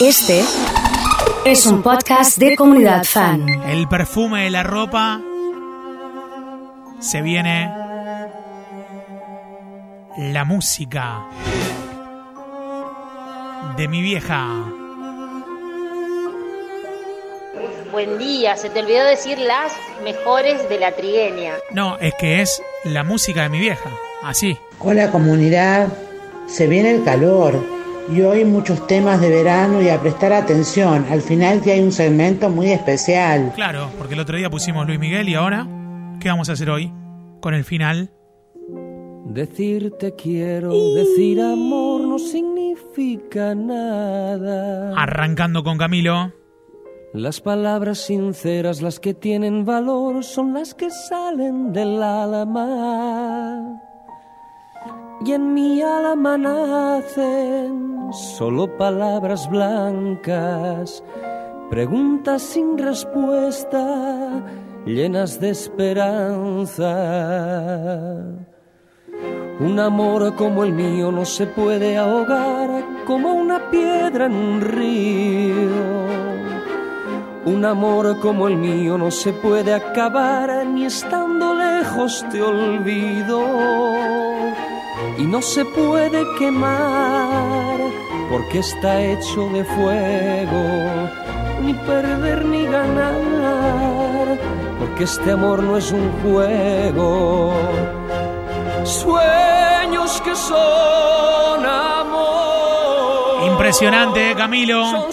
Este es un podcast de comunidad fan. El perfume de la ropa. Se viene la música de mi vieja. Buen día, se te olvidó decir las mejores de la trigueña. No, es que es la música de mi vieja. Así. Hola comunidad, se viene el calor y hoy muchos temas de verano y a prestar atención. Al final que hay un segmento muy especial. Claro, porque el otro día pusimos Luis Miguel y ahora, ¿qué vamos a hacer hoy? Con el final. Decirte quiero, decir amor no significa nada. Arrancando con Camilo. Las palabras sinceras, las que tienen valor, son las que salen del alma. Y en mi alma nacen solo palabras blancas, preguntas sin respuesta, llenas de esperanza. Un amor como el mío no se puede ahogar como una piedra en un río. Un amor como el mío no se puede acabar ni estando lejos te olvido. Y no se puede quemar porque está hecho de fuego. Ni perder ni ganar porque este amor no es un juego. Sueños que son amor. Impresionante, Camilo.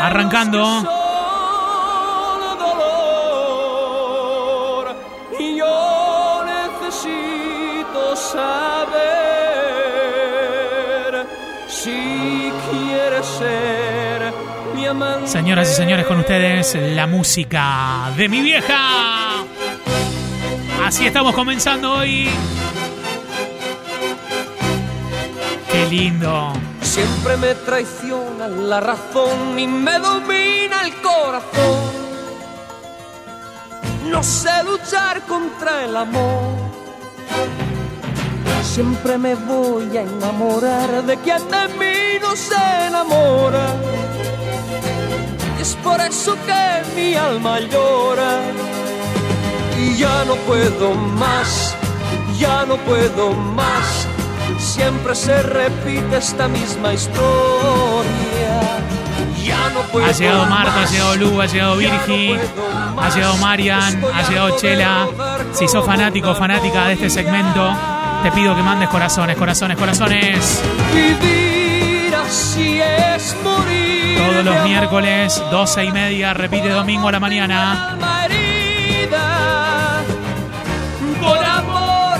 Arrancando. Señoras y señores, con ustedes la música de mi vieja. Así estamos comenzando hoy. Qué lindo. Siempre me traiciona la razón y me domina el corazón. No sé luchar contra el amor. Siempre me voy a enamorar de quien de mí no se enamora. Y es por eso que mi alma llora. Y ya no puedo más, ya no puedo más. Siempre se repite esta misma historia. Ya no puedo Ha llegado Marta, ha más. llegado Lu, ha llegado no Virgi, puedo ha llegado Marian, ha llegado Chela. Si sos fanático o fanática de este segmento, te pido que mandes corazones, corazones, corazones. Vivir así es morir. Todos los miércoles, 12 y media, repite domingo a la mañana. Herida por amor.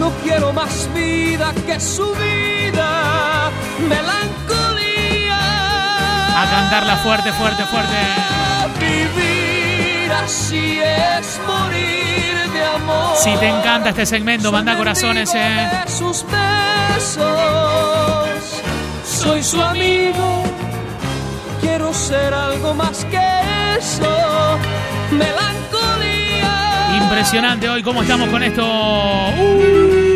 No quiero más vida que su vida. Melancolía. A cantarla fuerte, fuerte, fuerte. Vivir así es morir de amor. Si te encanta este segmento, manda corazones, eh. sus besos. Soy su amigo. Quiero ser algo más que eso. Melancolía. Impresionante hoy cómo estamos con esto. Uh.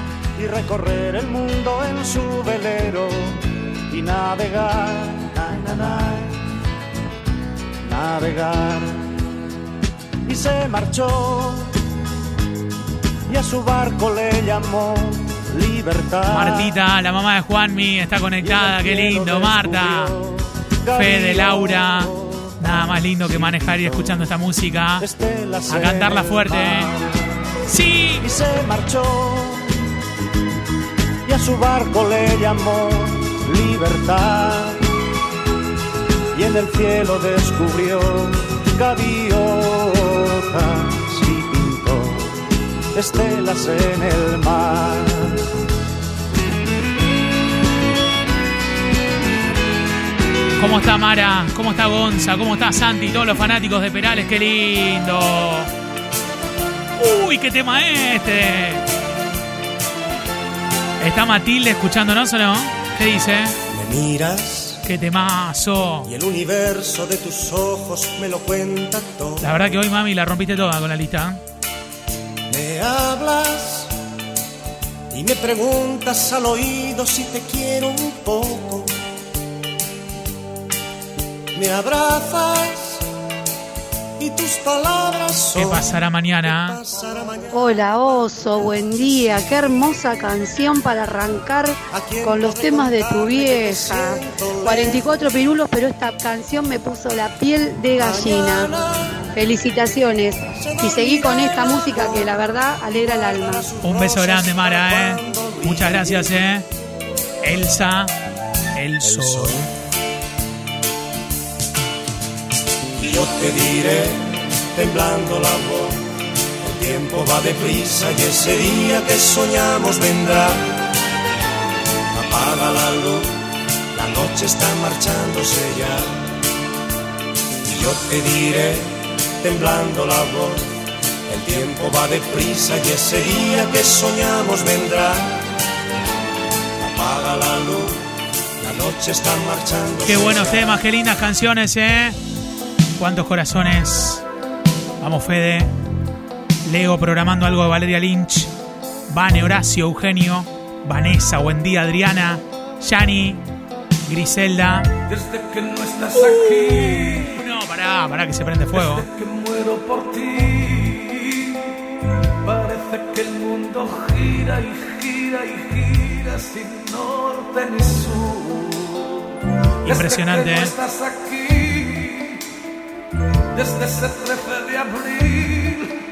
Y recorrer el mundo en su velero y navegar, na, na, na, navegar. Y se marchó y a su barco le llamó libertad. Martita, la mamá de Juanmi, está conectada. Qué lindo, Marta. Fede, Laura. Nada más lindo que manejar y escuchando esta música. A cantarla fuerte, ¿eh? ¡Sí! Y se marchó su barco le llamó libertad y en el cielo descubrió gaviotas y pintó estelas en el mar. ¿Cómo está Mara? ¿Cómo está Gonza? ¿Cómo está Santi? Todos los fanáticos de Perales, qué lindo. Uy, qué tema este. ¿Está Matilde escuchándonos o no? ¿Qué dice? Me miras ¡Qué temazo! y el universo de tus ojos me lo cuenta todo. La verdad que hoy, mami, la rompiste toda con la lista. Me hablas y me preguntas al oído si te quiero un poco. Me abrazas y tus palabras son. ¿Qué pasará mañana? pasará mañana? Hola Oso, buen día. Qué hermosa canción para arrancar con los temas de tu vieja. 44 pirulos, pero esta canción me puso la piel de gallina. Felicitaciones. Y seguí con esta música que la verdad alegra el alma. Un beso grande, Mara, ¿eh? Muchas gracias, ¿eh? Elsa, el sol. Yo te diré, temblando la voz, el tiempo va deprisa y ese día que soñamos vendrá. Apaga la luz, la noche está marchándose ya. Y yo te diré, temblando la voz, el tiempo va deprisa y ese día que soñamos vendrá. Apaga la luz, la noche está marchando. Qué buenos temas, qué lindas canciones, ¿eh? Cuántos corazones. Vamos, Fede. Leo programando algo de Valeria Lynch. Vane, Horacio, Eugenio. Vanessa, buen día, Adriana. Yani, Griselda. Desde que no estás aquí, No, pará, pará que se prende fuego. desde que muero por ti, parece que el mundo gira y gira y gira sin norte ni sur. Impresionante, Desde que no ¿eh? estás aquí, desde ese 13 de abril,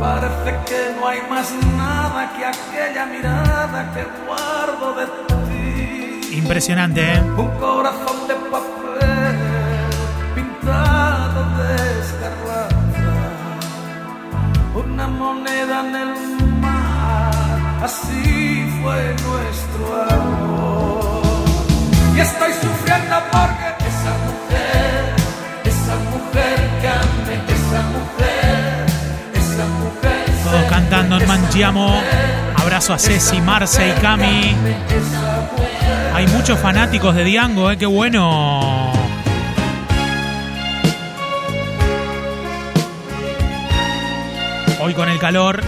parece que no hay más nada que aquella mirada que guardo de ti. Impresionante, ¿eh? Un corazón de papel pintado de escarlata, una moneda en el mar, así fue nuestro amor. Y estoy sufriendo porque en Manchiamo. Abrazo a Ceci, Marce y Cami. Hay muchos fanáticos de Diango, ¿eh? Qué bueno. Hoy con el calor,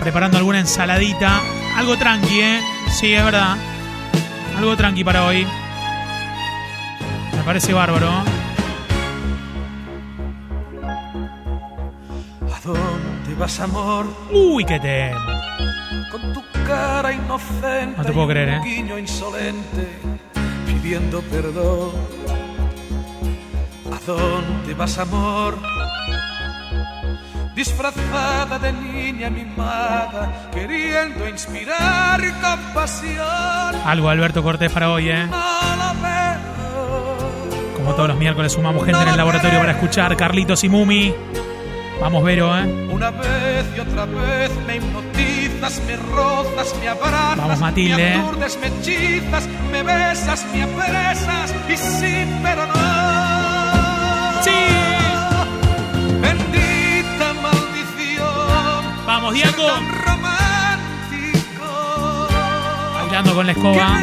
preparando alguna ensaladita. Algo tranqui, ¿eh? Sí, es verdad. Algo tranqui para hoy. Me parece bárbaro. Amor? Uy, qué tema. con tu cara inocente No te puedo creer, ¿eh? guiño insolente pidiendo perdón ¿A dónde vas amor? Disfrazada de niña mimada queriendo inspirar compasión Algo Alberto Cortés para hoy, ¿eh? Como todos los miércoles sumamos gente en el laboratorio para escuchar Carlitos y Mumi. Vamos, Vero, ¿eh? Una vez y otra vez me hipnotizas, me rozas, me abrazas, Vamos, Matilde. me aturdes, me hechizas, me besas, me apresas y sí, pero no. ¡Sí! Bendita maldición. Vamos, Diego. tan romántico. Bailando con la escoba.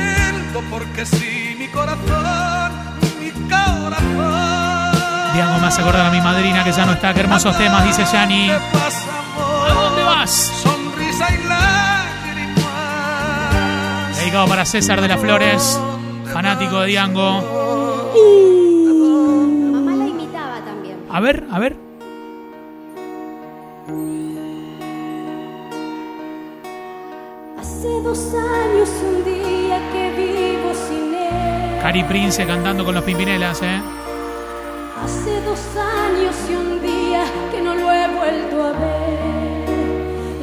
Porque sí, mi corazón, mi corazón. Diego me hace acordar a mi madrina que ya no está. Qué hermosos temas, dice Yani. ¿Qué pasa, amor? ¿A dónde vas? Sonrisa y lágrimas. Dedicado para César de las Flores, fanático de Diango. Mamá la imitaba también. A ver, a ver. Hace dos años un día que vivo sin él. Cari Prince cantando con los Pimpinelas, ¿eh? Hace dos años y un día que no lo he vuelto a ver.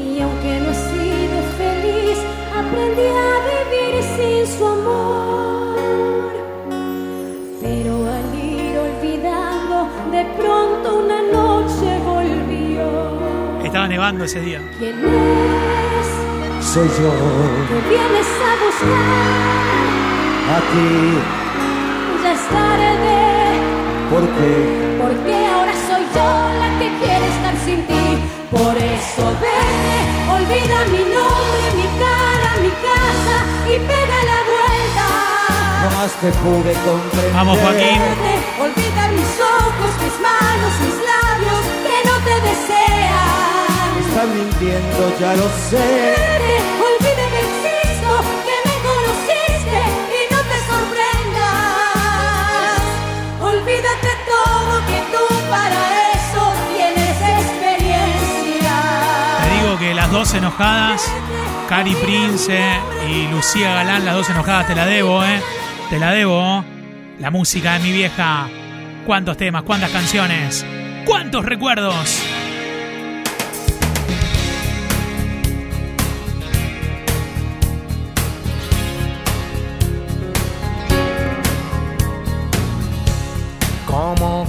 Y aunque no he sido feliz, aprendí a vivir sin su amor. Pero al ir olvidando, de pronto una noche volvió. Estaba nevando ese día. ¿Quién es? Soy yo, Que vienes a buscar. a ti, Ya es tarde. Porque Porque ahora soy yo la que quiere estar sin ti. Por eso vete, olvida mi nombre, mi cara, mi casa y pega la vuelta. jamás te pude comprender. Vamos, Joaquín. Vete, olvida mis ojos, mis manos, mis labios que no te desean. Estás mintiendo, ya lo sé. Vete, para eso tienes experiencia. Te digo que las dos enojadas, Cari Prince y Lucía Galán, las dos enojadas, te la debo, ¿eh? Te la debo. La música de mi vieja. ¿Cuántos temas? ¿Cuántas canciones? ¿Cuántos recuerdos?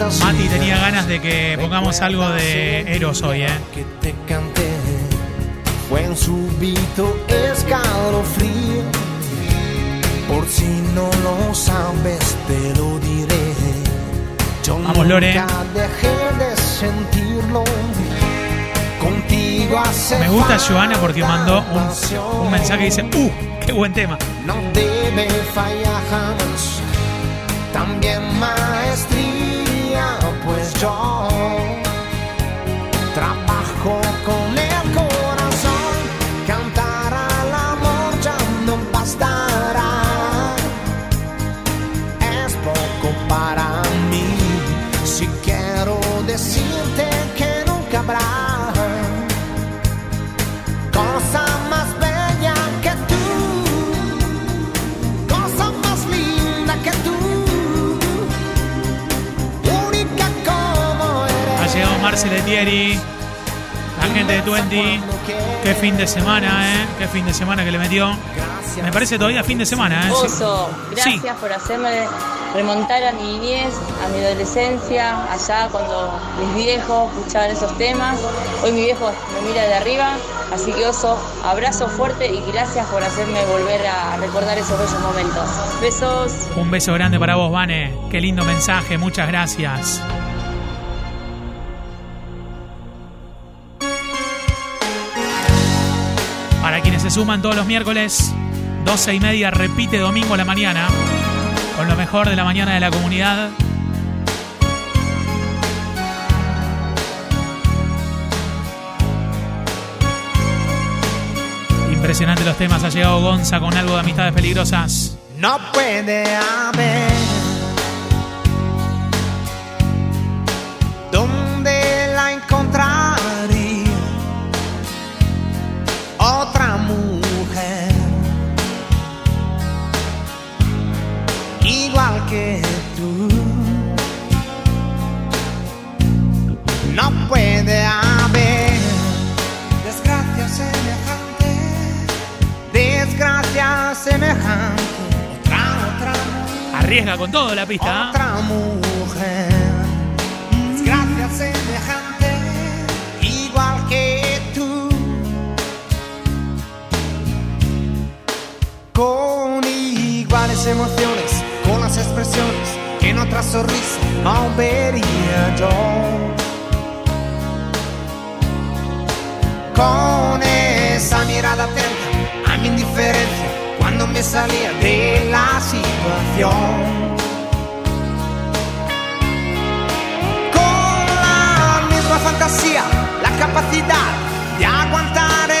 Mati tenía ganas de que pongamos algo de Eros hoy, ¿eh? Que te canté fue un súbito escalofrío. Por si no lo sabes, te lo diré. Yo Vamos, Lore. nunca dejé de sentirlo. Contigo hace Me gusta Joana porque mandó un, mensaje que dice, ¡Uh! ¡Qué buen tema! no debe fallar jamás. También maestría, pues yo trabajo con el corazón. Cantar al amor ya no bastará. Es poco para mí. Si quiero decirte que nunca habrá Ha llegado Marcel Etieri, la gente de Twenty. Qué fin de semana, ¿eh? Qué fin de semana que le metió. Me parece todavía fin de semana, ¿eh? Oso, Sí. gracias por hacerme remontar a mi niñez, a mi adolescencia, allá cuando mis viejos escuchaban esos temas. Hoy mi viejo me mira de arriba, así que Oso, abrazo fuerte y gracias por hacerme volver a recordar esos bellos momentos. Besos. Un beso grande para vos, Vane. Qué lindo mensaje, muchas gracias. Suman todos los miércoles, 12 y media, repite domingo a la mañana, con lo mejor de la mañana de la comunidad. Impresionante los temas, ha llegado Gonza con algo de amistades peligrosas. No puede haber Arriesga con todo la pista. ¿ah? Otra mujer, desgracia semejante, igual que tú. Con iguales emociones, con las expresiones que en otra sonrisa no vería yo. Con esa mirada atenta me salía de la situación. Con la misma fantasía, la capacidad de aguantar Estamos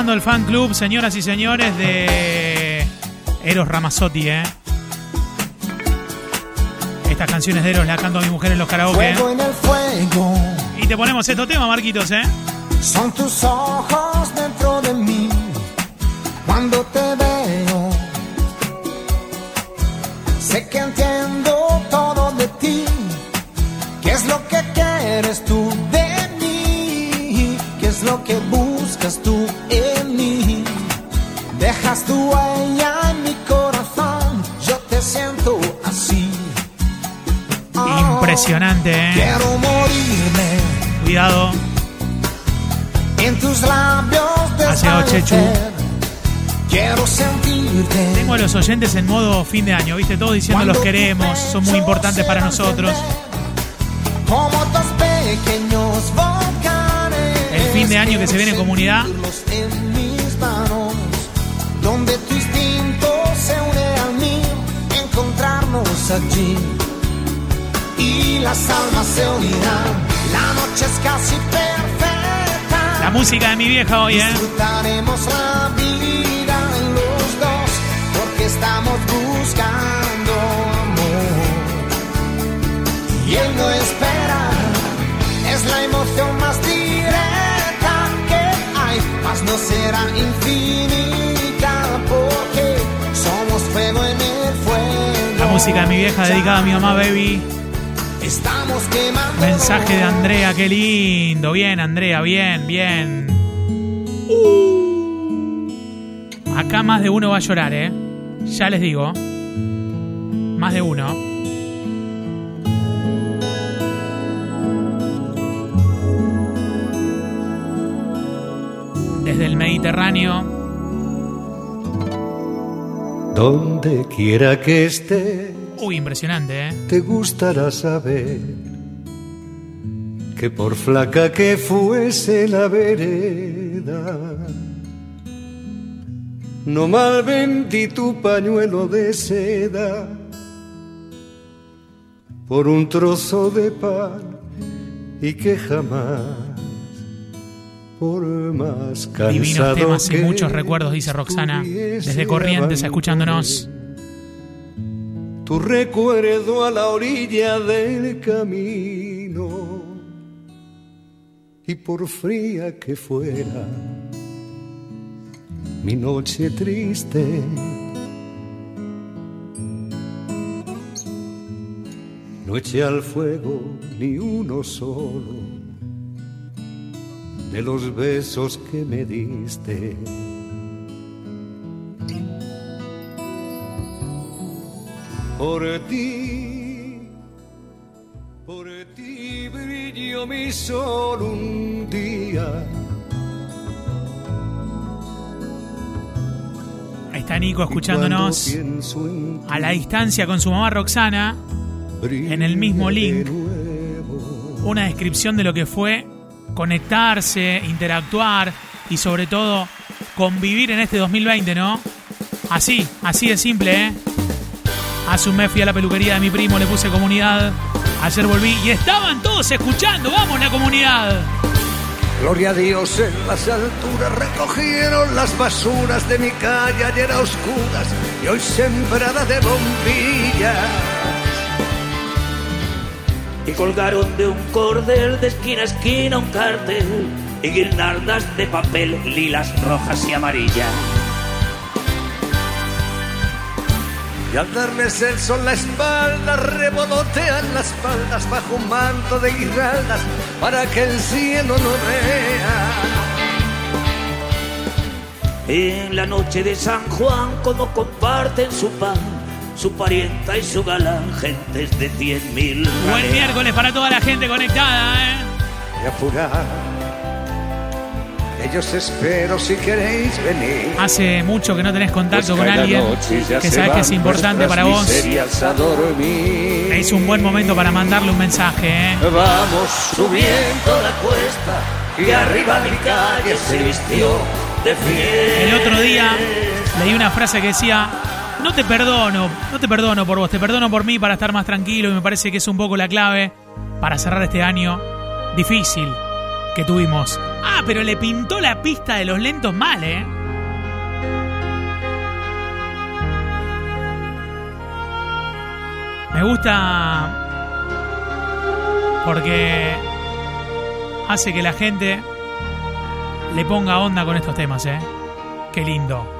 armando el fan club, señoras y señores, de Eros Ramazzotti, ¿eh? Estas canciones de Eros las canto a mi mujer en los karaoke. Fuego en el fuego. Y te ponemos estos temas, Marquitos, ¿eh? Son tus ojos dentro de mí cuando te es lo que buscas tú en mí? Dejas tu huella en mi corazón. Yo te siento así. Impresionante, ¿eh? Quiero morirme Cuidado. en tus labios. Quiero sentirte. Tengo a los oyentes en modo fin de año, ¿viste? Todos diciendo los queremos, son muy importantes para nosotros. Fin de año que se viene en comunidad. En donde tu instinto se une al mío, encontrarnos allí. Y las almas se unirán. La noche es casi perfecta. La música de mi vieja hoy, ¿eh? Disfrutaremos la vida los dos, porque estamos buscando amor. Y él no espera, es la emoción no será infinita, porque somos fuego en el fuego. La música de mi vieja dedicada a mi mamá, baby. Estamos quemando. Mensaje de Andrea, qué lindo. Bien, Andrea, bien, bien. Acá más de uno va a llorar, ¿eh? Ya les digo. Más de uno. Desde el Mediterráneo. Donde quiera que esté, Uy, impresionante, ¿eh? te gustará saber que por flaca que fuese la vereda, no mal vendí tu pañuelo de seda por un trozo de pan y que jamás, por más cansado Divinos temas y muchos recuerdos, dice Roxana. Desde Corrientes, escuchándonos. tu recuerdo a la orilla del camino y por fría que fuera mi noche triste no eché al fuego ni uno solo de los besos que me diste Por ti, por ti brilló mi sol un día. Ahí está Nico escuchándonos a la distancia con su mamá Roxana. En el mismo link. Una descripción de lo que fue conectarse, interactuar y sobre todo convivir en este 2020, ¿no? Así, así de simple, ¿eh? Hace mes fui a la peluquería de mi primo, le puse comunidad. Ayer volví y estaban todos escuchando. ¡Vamos, la comunidad! Gloria a Dios en las alturas recogieron las basuras de mi calle ayer a oscuras y hoy sembrada de bombillas. Y colgaron de un cordel de esquina a esquina un cartel y guirnaldas de papel lilas, rojas y amarillas. Y al darles el sol la espalda, revolotean las paldas bajo un manto de guirnaldas para que el cielo no vea. En la noche de San Juan, como comparten su pan, su parienta y su galán, gentes de cien mil. Buen miércoles para toda la gente conectada, ¿eh? Y apurar, que yo os espero si queréis venir. Hace mucho que no tenés contacto Pues con alguien que sabes que es importante para vos. Es un buen momento para mandarle un mensaje, ¿eh? Vamos subiendo la cuesta y arriba mi calle se vistió de fiesta. El otro día leí una frase que decía, no te perdono, no te perdono por vos, te perdono por mí para estar más tranquilo y me parece que es un poco la clave para cerrar este año difícil, que tuvimos. Ah, pero le pintó la pista de los lentos mal, ¿eh? Me gusta porque hace que la gente le ponga onda con estos temas, ¿eh? Qué lindo.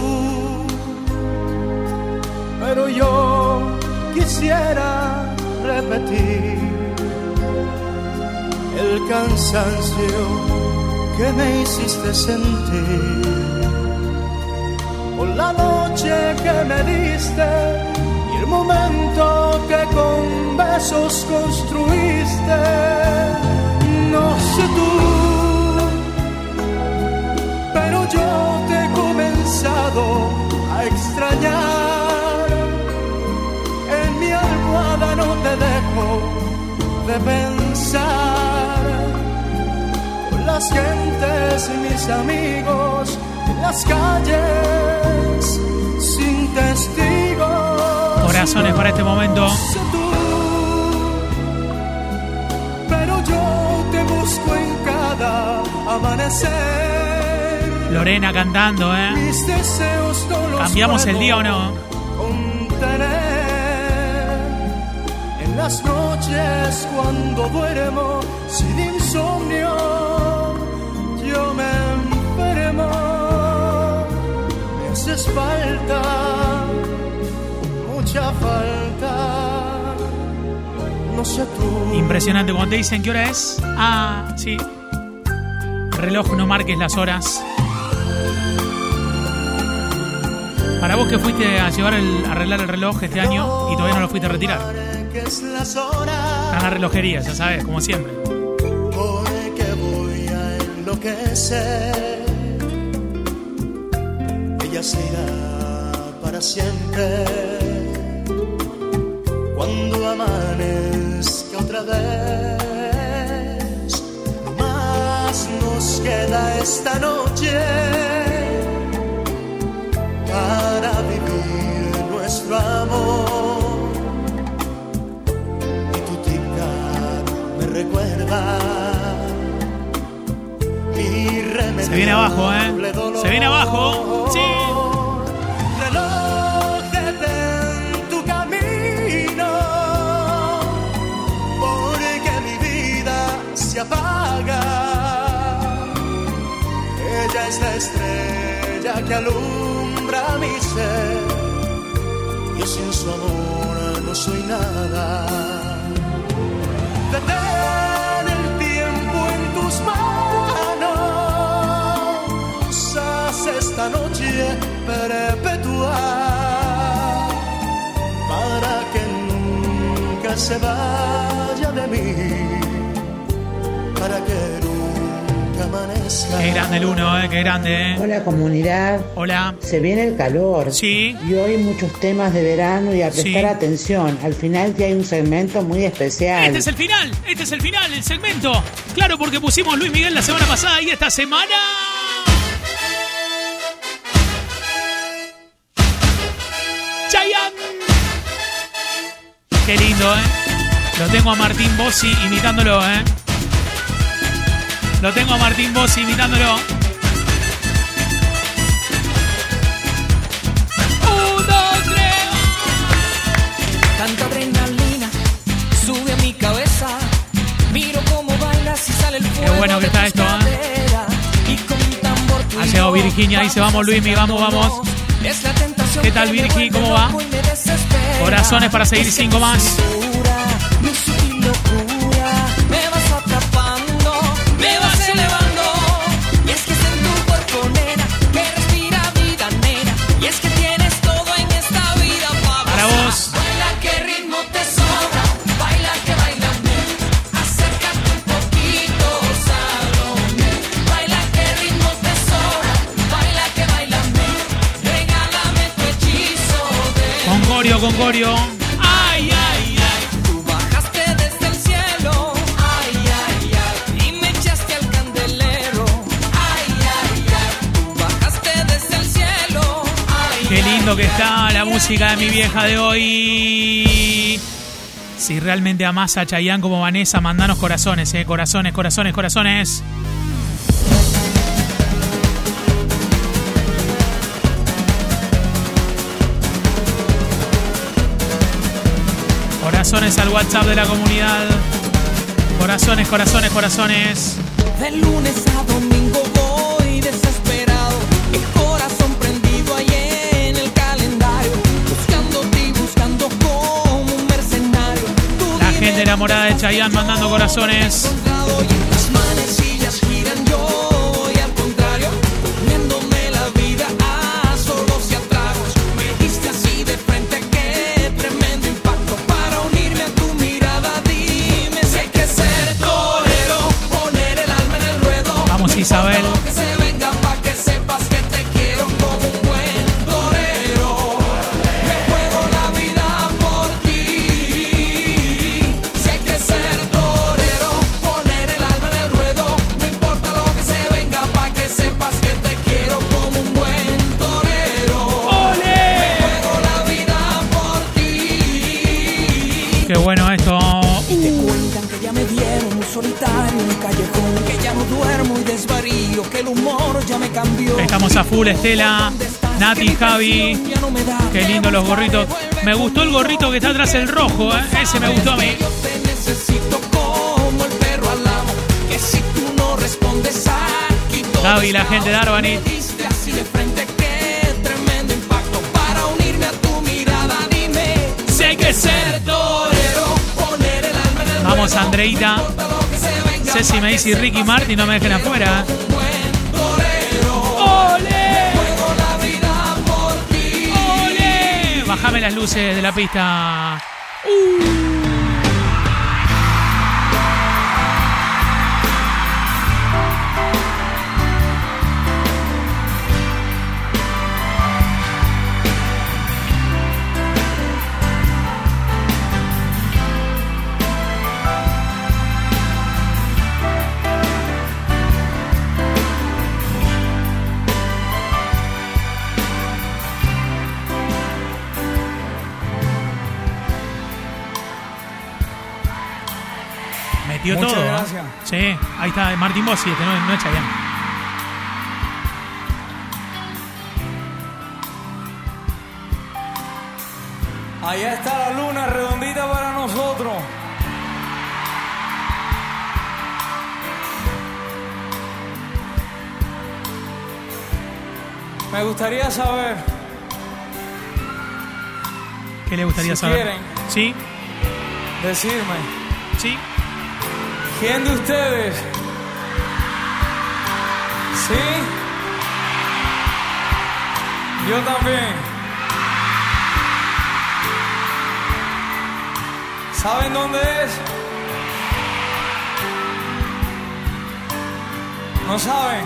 pero yo quisiera repetir el cansancio que me hiciste sentir. Por la noche que me diste y el momento que con besos construiste. No sé tú, de pensar. Con las gentes y mis amigos en las calles sin testigos. Corazones para este momento. Tú, pero yo te busco en cada amanecer. Lorena cantando, ¿eh? ¿Cambiamos el día o no? Las noches cuando duermo sin insomnio, yo me enfermo. Me haces falta, mucha falta. No sé tú. Impresionante. Cuando te dicen qué hora es. Ah, sí. Reloj, no marques las horas. Para vos que fuiste a llevar el, a arreglar el reloj este año y todavía no lo fuiste a retirar. Que es las horas. Están las relojerías, ya sabes, como siempre. porque voy a enloquecer. Ella se irá para siempre. Cuando amanezca otra vez, más nos queda esta noche para vivir nuestro amor. Se viene abajo, ¿eh? Se viene abajo. Sí. Reloj, detén tu camino, porque mi vida se apaga. Ella es la estrella que alumbra mi ser. Yo sin su amor no soy nada. Tus manos. Haz esta noche perpetua para que nunca se vaya de mí. Para que nunca amanezca. Qué grande el uno, ¿eh? Qué grande, ¿eh? Hola comunidad. Hola. Se viene el calor. Sí. Y hoy muchos temas de verano y a prestar Sí. atención. Al final que hay un segmento muy especial. Este es el final, este es el final, el segmento. Claro, porque pusimos Luis Miguel la semana pasada y esta semana. Chayanne. Qué lindo, ¿eh? Lo tengo a Martín Bossi imitándolo, ¿eh? Lo tengo a Martín Bossi imitándolo. Un, dos, tres. Tanta adrenalina sube a mi cabeza. Miro cómo bailas y sale el fuego. bueno que está esto, ¿eh? Ha llegado Virginia, dice vamos Luismi, vamos, vamos. ¿Qué tal Virgi? ¿Cómo va? Corazones para seguir cinco más. De mi vieja de hoy. Si realmente amás a Chayanne como Vanessa, mandanos corazones, eh. Corazones, corazones, corazones. Corazones al WhatsApp de la comunidad. Corazones, corazones, corazones. Enamorada de Chayanne mandando corazones. Estela, Nati, Javi. Qué lindo los gorritos. Me gustó el gorrito que está atrás, el rojo, ¿eh? Ese me gustó a mí. Javi, la gente de Arbanit. Vamos, Andreita. Ceci me dice Ricky Martin, no me dejen afuera. Bájame las luces de la pista. Metió Muchas todo. gracias. Sí, ahí está Martín Bossi, este no, no es Chayanne. Allá está la luna redondita para nosotros. Me gustaría saber ¿Qué le gustaría Si saber? quieren. Sí, decirme sí. Quién de ustedes, sí, yo también. ¿Saben dónde es? ¿No saben?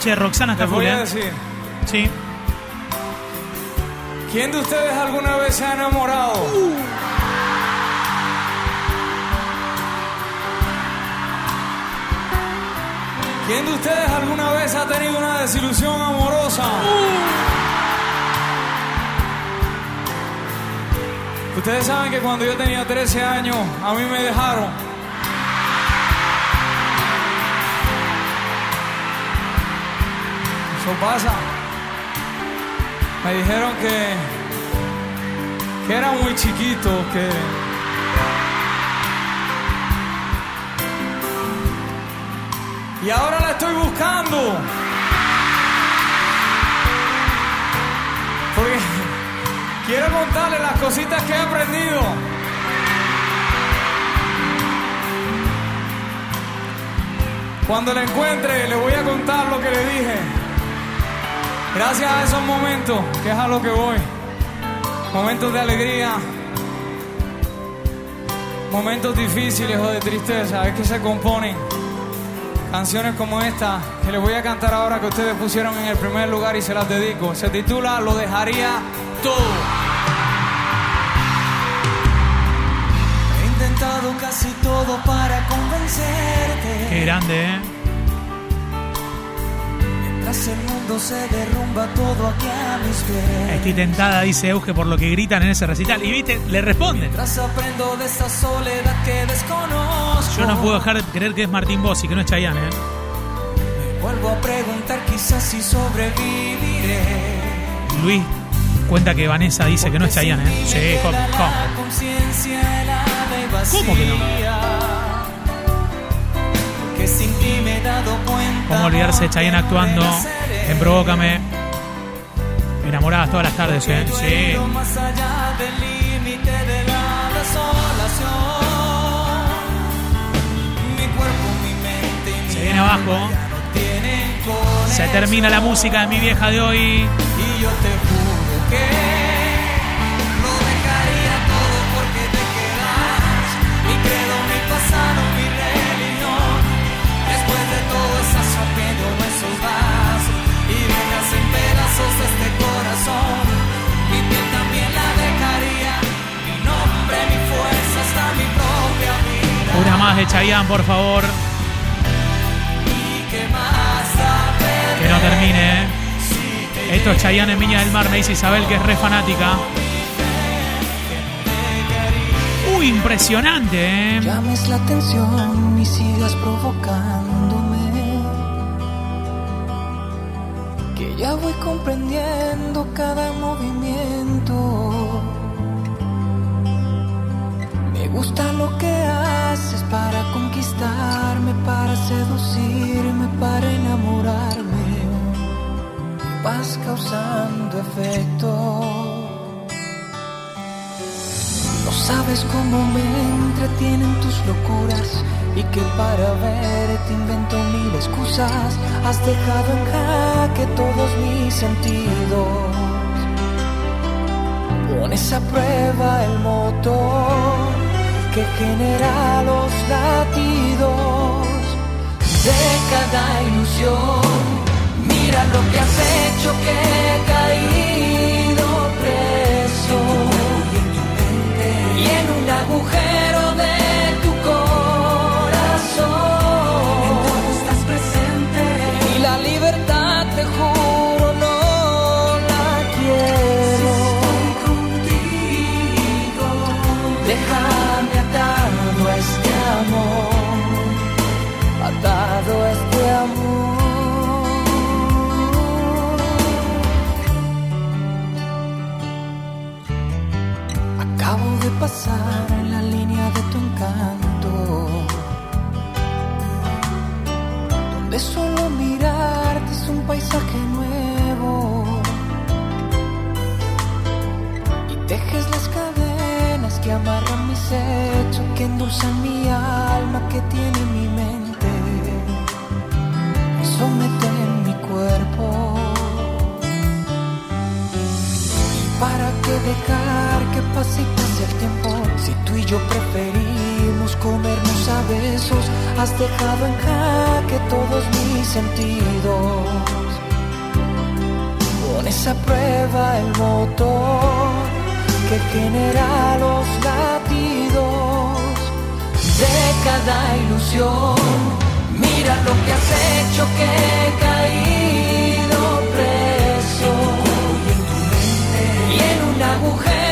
Che, Roxana está Les voy a ¿eh? decir. Sí. ¿Quién de ustedes alguna vez se ha enamorado? ¿Quién de ustedes alguna vez ha tenido una desilusión amorosa? Ustedes saben que cuando yo tenía 13 años, a mí me dejaron. Eso pasa. Me dijeron que, que era muy chiquito, que... Y ahora la estoy buscando. Porque quiero contarle las cositas que he aprendido. Cuando la encuentre, le voy a contar lo que le dije. Gracias a esos momentos, que es a lo que voy. Momentos de alegría, momentos difíciles o de tristeza, es que se componen canciones como esta que les voy a cantar ahora que ustedes pusieron en el primer lugar y se las dedico. Se titula Lo dejaría todo. He intentado casi todo para convencerte. Qué grande, ¿eh? Mientras el mundo se derrumba todo aquí a mis pies. Estoy tentada, dice Euge, por lo que gritan en ese recital. Y viste, le responden. Mientras aprendo de esta soledad que desconozco. Yo no puedo dejar de creer que es Martín Bossi, que no es Chayanne, ¿eh? Vuelvo a preguntar quizás si sobreviviré. Luis cuenta que Vanessa dice que no es Chayanne, ¿eh? Sí, ¿cómo? ¿Cómo? ¿Cómo que no? Que sin ti me he dado cuenta. ¿Cómo olvidarse de Chayanne actuando en Provócame? Enamoradas todas las tardes, ¿eh? Sí. Se viene abajo. Se termina la música de mi vieja de hoy. Y yo te juro que más de Chayanne, por favor. Que no termine, ¿eh? Esto es Chayanne en Viña del Mar, me dice Isabel, que es re fanática. Uy, impresionante, ¿eh? Llames la atención y sigas provocándome. Que ya voy comprendiendo cada movimiento. Gusta lo que haces para conquistarme, para seducirme, para enamorarme. Vas causando efecto. No sabes cómo me entretienen tus locuras y que para verte invento mil excusas. Has dejado en jaque todos mis sentidos. Pones a prueba el motor que genera los latidos de cada ilusión. Mira lo que has hecho que he caído preso y en un agujero en la línea de tu encanto, donde solo mirarte es un paisaje nuevo. Y tejes las cadenas que amarran mis hechos, que endulzan mi alma, que tiene mi mente, me someten mi cuerpo. ¿Para qué dejar que pase y pase Si tú y yo preferimos comernos a besos, has dejado en jaque todos mis sentidos. Pones a prueba el motor que genera los latidos de cada ilusión. Mira lo que has hecho que he caído preso y en un agujero